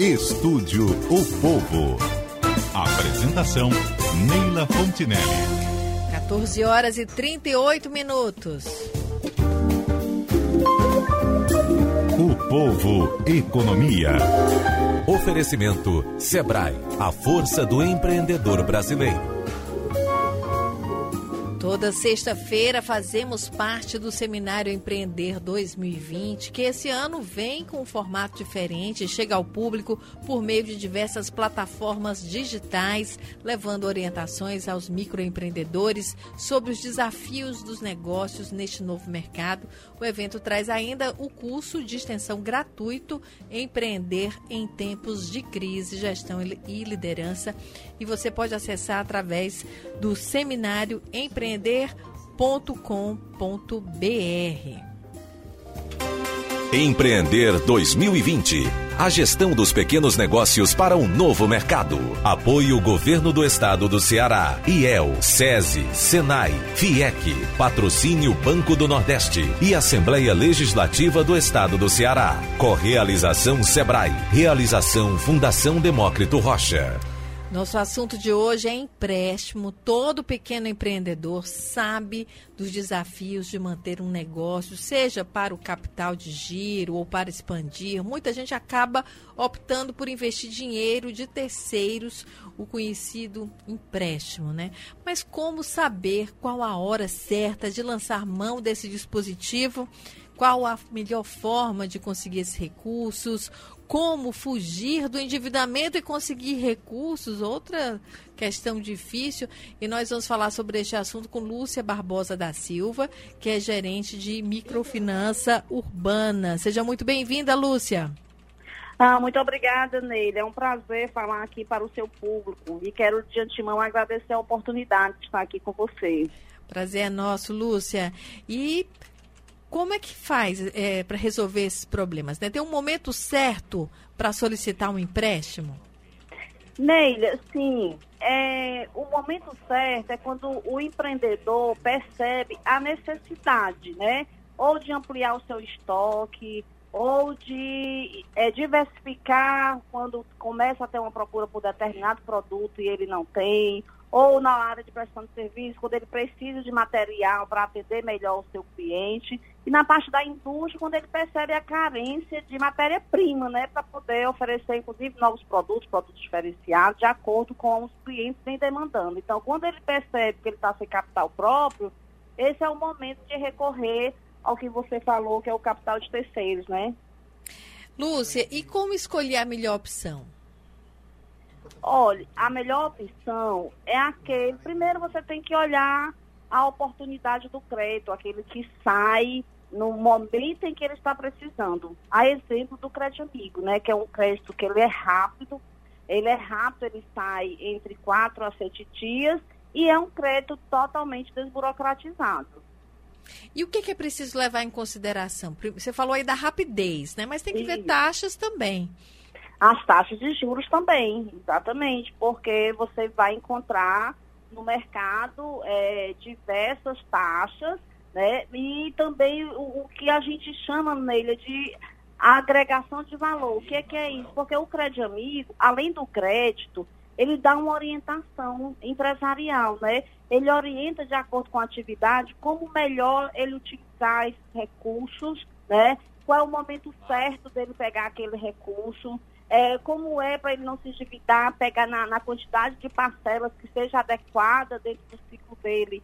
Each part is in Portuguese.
Estúdio O Povo. Apresentação Neila Fontinelli. 14 horas e 38 minutos. O Povo Economia. Oferecimento Sebrae, a força do empreendedor brasileiro. Toda sexta-feira fazemos parte do Seminário Empreender 2020, que esse ano vem com um formato diferente, chega ao público por meio de diversas plataformas digitais, levando orientações aos microempreendedores sobre os desafios dos negócios neste novo mercado. O evento traz ainda o curso de extensão gratuito Empreender em Tempos de Crise, Gestão e Liderança, e você pode acessar através do Seminário Empreender empreender.com.br. Empreender 2020. A gestão dos pequenos negócios para um novo mercado. Apoio Governo do Estado do Ceará. IEL, SESI, SENAI, FIEC. Patrocínio Banco do Nordeste e Assembleia Legislativa do Estado do Ceará. Correalização Sebrae. Realização Fundação Demócrito Rocha. Nosso assunto de hoje é empréstimo. Todo pequeno empreendedor sabe dos desafios de manter um negócio, seja para o capital de giro ou para expandir. Muita gente acaba optando por investir dinheiro de terceiros, o conhecido empréstimo, né? Mas como saber qual a hora certa de lançar mão desse dispositivo? Qual a melhor forma de conseguir esses recursos? Como fugir do endividamento e conseguir recursos, outra questão difícil. E nós vamos falar sobre este assunto com Lúcia Barbosa da Silva, que é gerente de microfinança urbana. Seja muito bem-vinda, Lúcia. Ah, muito obrigada, Neile. É um prazer falar aqui para o seu público e quero de antemão agradecer a oportunidade de estar aqui com você. Prazer é nosso, Lúcia. E como é que faz é, para resolver esses problemas? Né? Tem um momento certo para solicitar um empréstimo? Neila, sim. É, o momento certo é quando o empreendedor percebe a necessidade, né? Ou de ampliar o seu estoque, ou de é, diversificar quando começa a ter uma procura por determinado produto e ele não tem, ou na área de prestação de serviço, quando ele precisa de material para atender melhor o seu cliente, e na parte da indústria, quando ele percebe a carência de matéria-prima, né, para poder oferecer, inclusive, novos produtos, produtos diferenciados, de acordo com os clientes vem demandando. Então, quando ele percebe que ele está sem capital próprio, esse é o momento de recorrer ao que você falou, que é o capital de terceiros, né? Lúcia, e como escolher a melhor opção? Olha, a melhor opção é aquele. Primeiro você tem que olhar a oportunidade do crédito, aquele que sai no momento em que ele está precisando. A exemplo do crédito amigo, né? Que é um crédito que ele é rápido, ele é rápido, ele sai entre quatro a sete dias e é um crédito totalmente desburocratizado. E o que, que, é preciso levar em consideração? Você falou aí da rapidez, né? Mas tem que Isso. ver taxas também. As taxas de juros também, exatamente, porque você vai encontrar no mercado é, diversas taxas, né? E também o, o, que a gente chama nele de agregação de valor. O que é, que é isso? Porque o crédito amigo, além do crédito, ele dá uma orientação empresarial, né? Ele orienta de acordo com a atividade como melhor ele utilizar esses recursos, né? Qual é o momento certo dele pegar aquele recurso, é, como é para ele não se endividar, pegar na, na, quantidade de parcelas que seja adequada dentro do ciclo dele,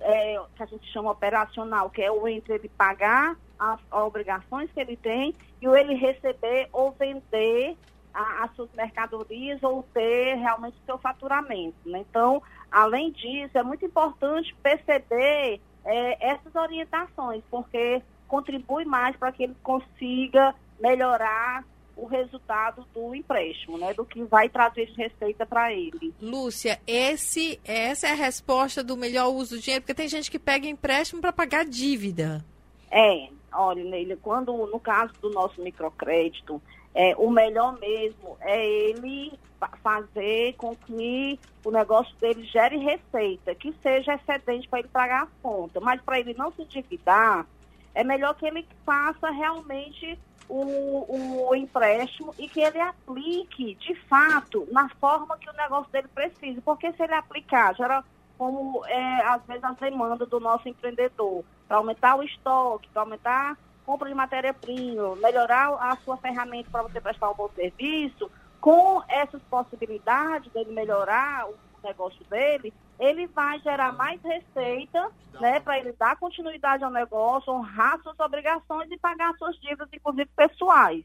é, que a gente chama operacional, que é o entre ele pagar as, obrigações que ele tem e o ele receber ou vender a, as suas mercadorias ou ter realmente o seu faturamento. Né? Então, além disso, é muito importante perceber é, essas orientações, porque contribui mais para que ele consiga melhorar o resultado do empréstimo, né, do que vai trazer de receita para ele. Lúcia, esse, essa é a resposta do melhor uso do dinheiro, porque tem gente que pega empréstimo para pagar dívida. É, olha, Neila, quando no caso do nosso microcrédito, é, o melhor mesmo é ele fazer com que o negócio dele gere receita, que seja excedente para ele pagar a conta. Mas para ele não se endividar, é melhor que ele faça realmente o, o empréstimo e que ele aplique, de fato, na forma que o negócio dele precisa. Porque se ele aplicar, geral, como é, às vezes as demandas do nosso empreendedor, para aumentar o estoque, para aumentar compra de matéria-prima, melhorar a sua ferramenta para você prestar um bom serviço, com essas possibilidades dele melhorar o negócio dele, ele vai gerar mais receita, né, para ele dar continuidade ao negócio, honrar suas obrigações e pagar suas dívidas, inclusive pessoais.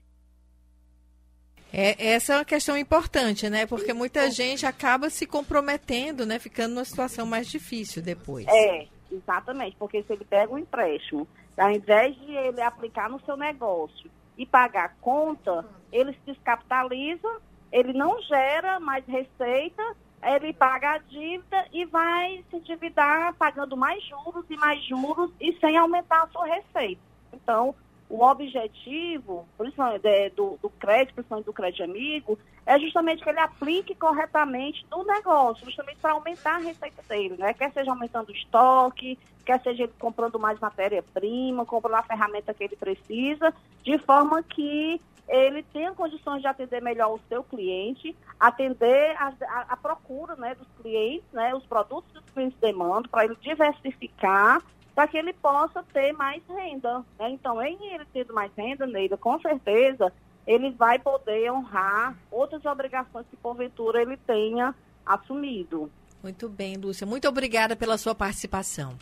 É, essa é uma questão importante, né? Porque muita gente acaba se comprometendo, né? Ficando numa situação mais difícil depois. É, exatamente. Porque se ele pega um empréstimo, ao invés de ele aplicar no seu negócio e pagar conta, ele se descapitaliza, ele não gera mais receita, ele paga a dívida e vai se endividar pagando mais juros e mais juros e sem aumentar a sua receita. Então, o objetivo, principalmente é, do, do crédito, principalmente do crédito amigo, é justamente que ele aplique corretamente no negócio, justamente para aumentar a receita dele, né? Quer seja aumentando o estoque, quer seja ele comprando mais matéria-prima, comprando a ferramenta que ele precisa, de forma que ele tenha condições de atender melhor o seu cliente, atender a, a, a procura né, dos clientes, né, os produtos que os clientes demandam, para ele diversificar para que ele possa ter mais renda. Né? Então, em ele tendo mais renda, Neida, com certeza, ele vai poder honrar outras obrigações que, porventura, ele tenha assumido. Muito bem, Lúcia. Muito obrigada pela sua participação.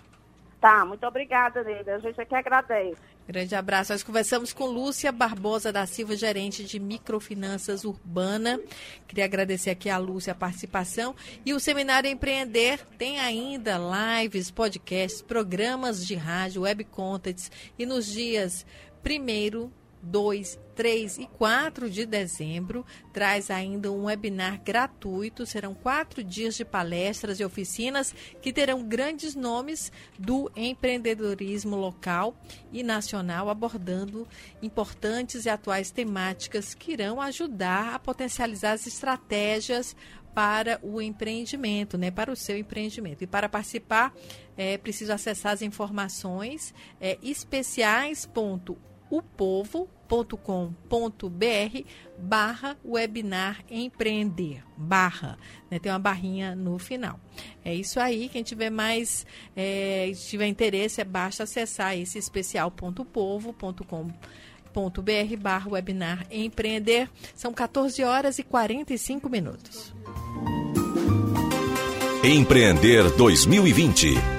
Tá, muito obrigada, Neida. A gente aqui agradece. Grande abraço. Nós conversamos com Lúcia Barbosa da Silva, gerente de microfinanças urbana. Queria agradecer aqui a Lúcia a participação. E o Seminário Empreender tem ainda lives, podcasts, programas de rádio, web contents. E nos dias primeiro 2, 3 e 4 de dezembro, traz ainda um webinar gratuito. Serão quatro dias de palestras e oficinas que terão grandes nomes do empreendedorismo local e nacional, abordando importantes e atuais temáticas que irão ajudar a potencializar as estratégias para o empreendimento, né, para o seu empreendimento. E para participar, é preciso acessar as informações é, especiais.com upovo.com.br barra webinar empreender barra né? tem uma barrinha no final é isso aí quem tiver mais é, tiver interesse é basta acessar esse especial.povo.com br barra webinar empreender são 14 horas e 45 minutos Empreender 2020.